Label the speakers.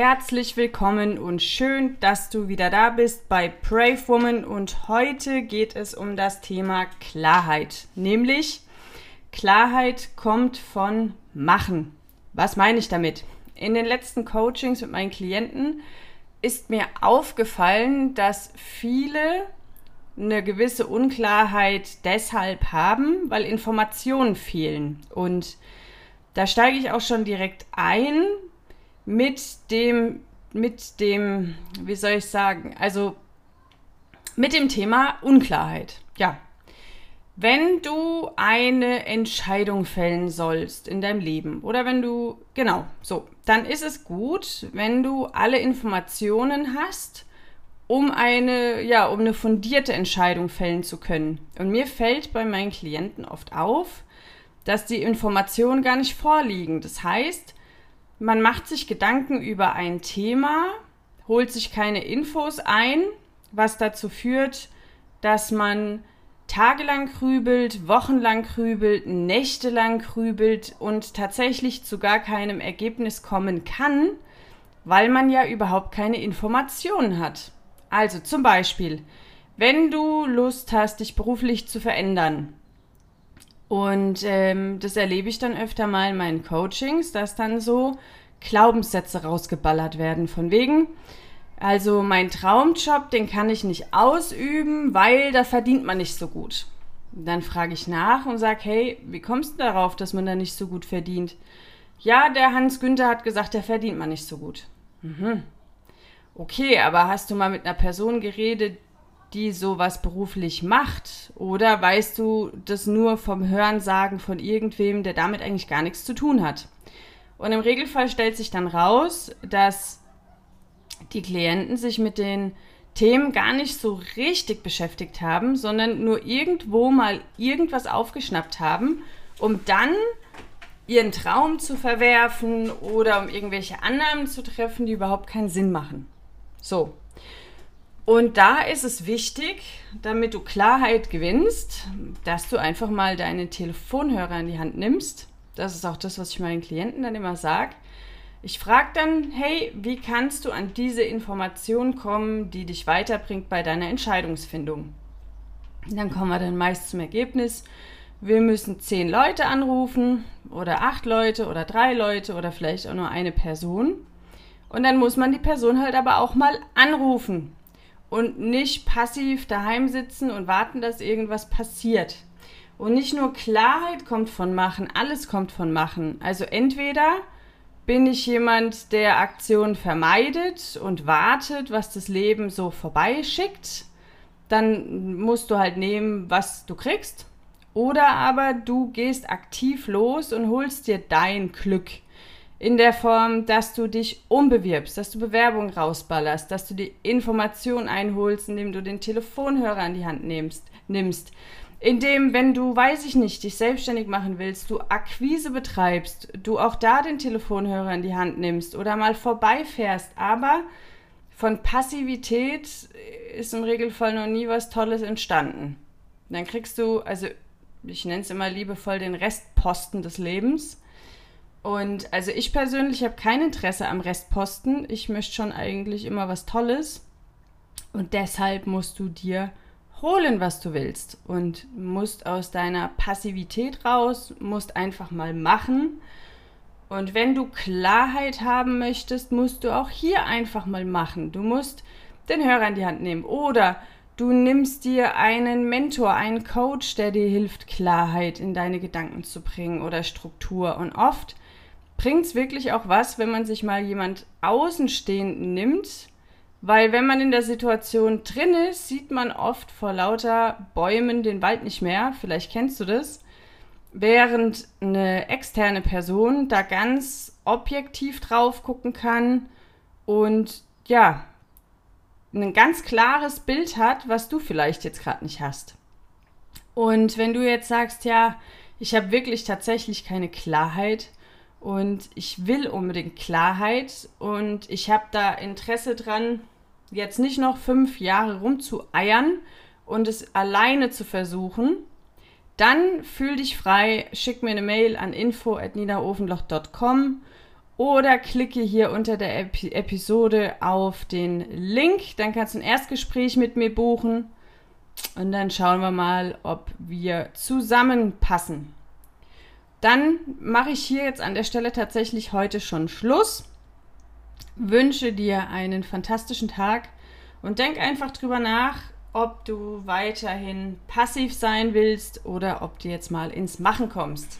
Speaker 1: herzlich willkommen und schön, dass du wieder da bist bei Brave Woman und heute geht es um das Thema Klarheit, nämlich Klarheit kommt von Machen. Was meine ich damit? In den letzten Coachings mit meinen Klienten ist mir aufgefallen, dass viele eine gewisse Unklarheit deshalb haben, weil Informationen fehlen. Und da steige ich auch schon direkt ein mit dem, mit dem, wie soll ich sagen, also mit dem Thema Unklarheit. Ja. Wenn du eine Entscheidung fällen sollst in deinem Leben oder wenn du, genau, so, dann ist es gut, wenn du alle Informationen hast, um eine, ja, um eine fundierte Entscheidung fällen zu können. Und mir fällt bei meinen Klienten oft auf, dass die Informationen gar nicht vorliegen. Das heißt, man macht sich Gedanken über ein Thema, holt sich keine Infos ein, was dazu führt, dass man tagelang grübelt, wochenlang grübelt, nächtelang grübelt und tatsächlich zu gar keinem Ergebnis kommen kann, weil man ja überhaupt keine Informationen hat. Also zum Beispiel, wenn du Lust hast, dich beruflich zu verändern, und ähm, das erlebe ich dann öfter mal in meinen Coachings, dass dann so Glaubenssätze rausgeballert werden. Von wegen, also mein Traumjob, den kann ich nicht ausüben, weil da verdient man nicht so gut. dann frage ich nach und sage, hey, wie kommst du darauf, dass man da nicht so gut verdient? Ja, der Hans Günther hat gesagt, der verdient man nicht so gut. Mhm. Okay, aber hast du mal mit einer Person geredet, die sowas beruflich macht? Oder weißt du das nur vom Hörensagen von irgendwem, der damit eigentlich gar nichts zu tun hat? Und im Regelfall stellt sich dann raus, dass die Klienten sich mit den Themen gar nicht so richtig beschäftigt haben, sondern nur irgendwo mal irgendwas aufgeschnappt haben, um dann ihren Traum zu verwerfen oder um irgendwelche Annahmen zu treffen, die überhaupt keinen Sinn machen. So, und da ist es wichtig, damit du Klarheit gewinnst, dass du einfach mal deine Telefonhörer in die Hand nimmst. Das ist auch das, was ich meinen Klienten dann immer sage. Ich frage dann, hey, wie kannst du an diese Information kommen, die dich weiterbringt bei deiner Entscheidungsfindung? Dann kommen wir dann meist zum Ergebnis, wir müssen zehn Leute anrufen oder acht Leute oder drei Leute oder vielleicht auch nur eine Person. Und dann muss man die Person halt aber auch mal anrufen und nicht passiv daheim sitzen und warten, dass irgendwas passiert. Und nicht nur Klarheit kommt von Machen, alles kommt von Machen. Also entweder bin ich jemand, der Aktionen vermeidet und wartet, was das Leben so vorbeischickt, dann musst du halt nehmen, was du kriegst. Oder aber du gehst aktiv los und holst dir dein Glück in der Form, dass du dich umbewirbst, dass du Bewerbungen rausballerst, dass du die Information einholst, indem du den Telefonhörer an die Hand nimmst, nimmst. Indem, wenn du, weiß ich nicht, dich selbstständig machen willst, du Akquise betreibst, du auch da den Telefonhörer in die Hand nimmst oder mal vorbeifährst. Aber von Passivität ist im Regelfall noch nie was Tolles entstanden. Dann kriegst du, also ich nenne es immer liebevoll den Restposten des Lebens und also ich persönlich habe kein Interesse am Restposten. Ich möchte schon eigentlich immer was Tolles. Und deshalb musst du dir holen, was du willst. Und musst aus deiner Passivität raus, musst einfach mal machen. Und wenn du Klarheit haben möchtest, musst du auch hier einfach mal machen. Du musst den Hörer in die Hand nehmen. Oder du nimmst dir einen Mentor, einen Coach, der dir hilft, Klarheit in deine Gedanken zu bringen oder Struktur. Und oft bringt es wirklich auch was, wenn man sich mal jemand Außenstehenden nimmt, weil wenn man in der Situation drin ist, sieht man oft vor lauter Bäumen den Wald nicht mehr. Vielleicht kennst du das. Während eine externe Person da ganz objektiv drauf gucken kann und ja, ein ganz klares Bild hat, was du vielleicht jetzt gerade nicht hast. Und wenn du jetzt sagst, ja, ich habe wirklich tatsächlich keine Klarheit, und ich will unbedingt Klarheit und ich habe da Interesse dran, jetzt nicht noch fünf Jahre rumzueiern und es alleine zu versuchen. Dann fühl dich frei, schick mir eine Mail an info.niederofenloch.com oder klicke hier unter der Epi Episode auf den Link. Dann kannst du ein Erstgespräch mit mir buchen und dann schauen wir mal, ob wir zusammenpassen. Dann mache ich hier jetzt an der Stelle tatsächlich heute schon Schluss. Wünsche dir einen fantastischen Tag und denk einfach drüber nach, ob du weiterhin passiv sein willst oder ob du jetzt mal ins Machen kommst.